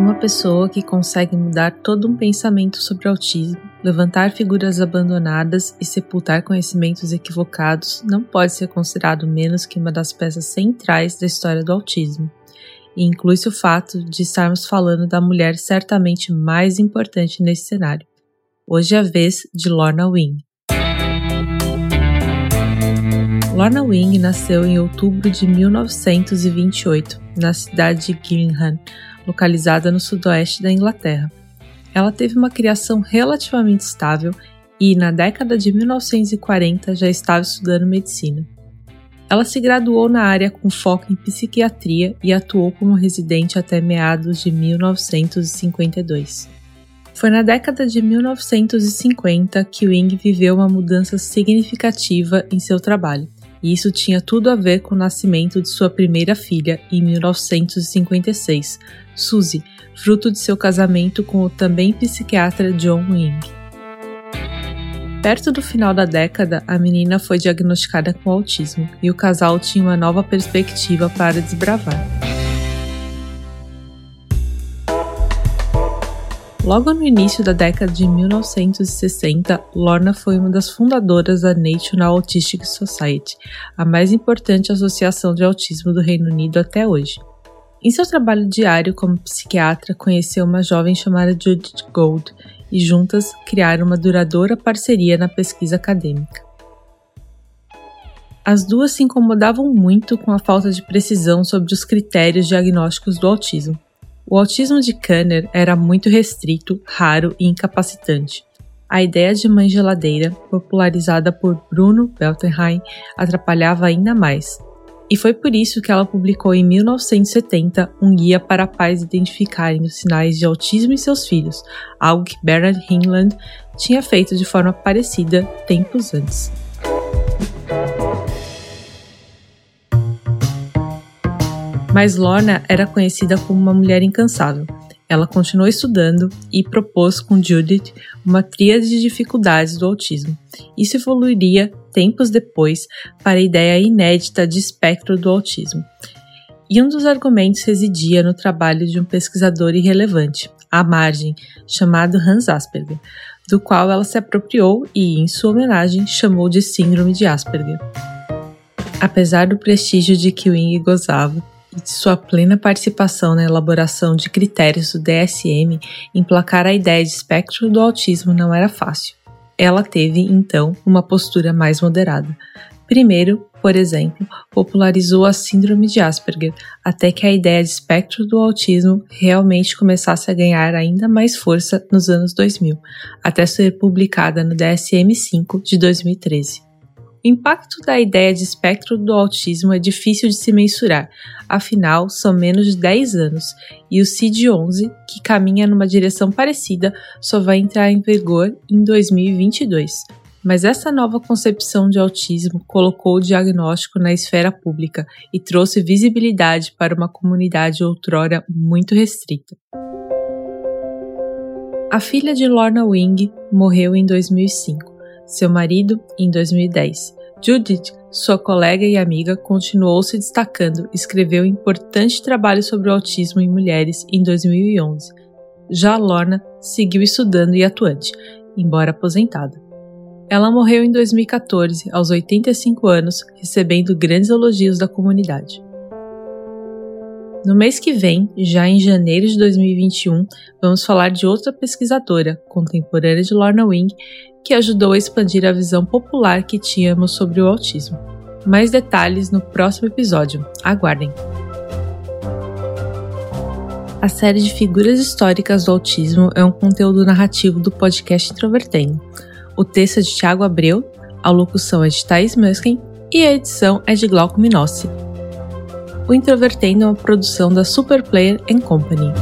Uma pessoa que consegue mudar todo um pensamento sobre autismo, levantar figuras abandonadas e sepultar conhecimentos equivocados não pode ser considerado menos que uma das peças centrais da história do autismo. E inclui-se o fato de estarmos falando da mulher certamente mais importante nesse cenário. Hoje é a vez de Lorna Wing. Lorna Wing nasceu em outubro de 1928, na cidade de Gillingham, localizada no sudoeste da Inglaterra. Ela teve uma criação relativamente estável e, na década de 1940, já estava estudando medicina. Ela se graduou na área com foco em psiquiatria e atuou como residente até meados de 1952. Foi na década de 1950 que Wing viveu uma mudança significativa em seu trabalho e isso tinha tudo a ver com o nascimento de sua primeira filha em 1956, Suzy, fruto de seu casamento com o também psiquiatra John Wing. Perto do final da década, a menina foi diagnosticada com autismo e o casal tinha uma nova perspectiva para desbravar. Logo no início da década de 1960, Lorna foi uma das fundadoras da National Autistic Society, a mais importante associação de autismo do Reino Unido até hoje. Em seu trabalho diário como psiquiatra, conheceu uma jovem chamada Judith Gold e juntas criaram uma duradoura parceria na pesquisa acadêmica. As duas se incomodavam muito com a falta de precisão sobre os critérios diagnósticos do autismo o autismo de Kanner era muito restrito, raro e incapacitante. A ideia de mãe geladeira, popularizada por Bruno Beltenheim, atrapalhava ainda mais. E foi por isso que ela publicou em 1970 um guia para pais identificarem os sinais de autismo em seus filhos, algo que Bernard Hinland tinha feito de forma parecida tempos antes. Mas Lorna era conhecida como uma mulher incansável. Ela continuou estudando e propôs com Judith uma tríade de dificuldades do autismo. Isso evoluiria tempos depois para a ideia inédita de espectro do autismo. E um dos argumentos residia no trabalho de um pesquisador irrelevante, à margem, chamado Hans Asperger, do qual ela se apropriou e, em sua homenagem, chamou de Síndrome de Asperger. Apesar do prestígio de que Wing gozava, e de sua plena participação na elaboração de critérios do DSM, emplacar a ideia de espectro do autismo não era fácil. Ela teve, então, uma postura mais moderada. Primeiro, por exemplo, popularizou a Síndrome de Asperger, até que a ideia de espectro do autismo realmente começasse a ganhar ainda mais força nos anos 2000, até ser publicada no DSM-5 de 2013. O impacto da ideia de espectro do autismo é difícil de se mensurar, afinal, são menos de 10 anos, e o CID-11, que caminha numa direção parecida, só vai entrar em vigor em 2022. Mas essa nova concepção de autismo colocou o diagnóstico na esfera pública e trouxe visibilidade para uma comunidade outrora muito restrita. A filha de Lorna Wing morreu em 2005 seu marido, em 2010. Judith, sua colega e amiga, continuou se destacando escreveu importante trabalho sobre o autismo em mulheres em 2011. Já Lorna seguiu estudando e atuante, embora aposentada. Ela morreu em 2014, aos 85 anos, recebendo grandes elogios da comunidade. No mês que vem, já em janeiro de 2021, vamos falar de outra pesquisadora, contemporânea de Lorna Wing, que ajudou a expandir a visão popular que tínhamos sobre o autismo. Mais detalhes no próximo episódio. Aguardem! A série de figuras históricas do autismo é um conteúdo narrativo do podcast Introvertendo. O texto é de Tiago Abreu, a locução é de Thais Muskin e a edição é de Glauco Minossi. O Introvertendo é uma produção da Superplayer Company.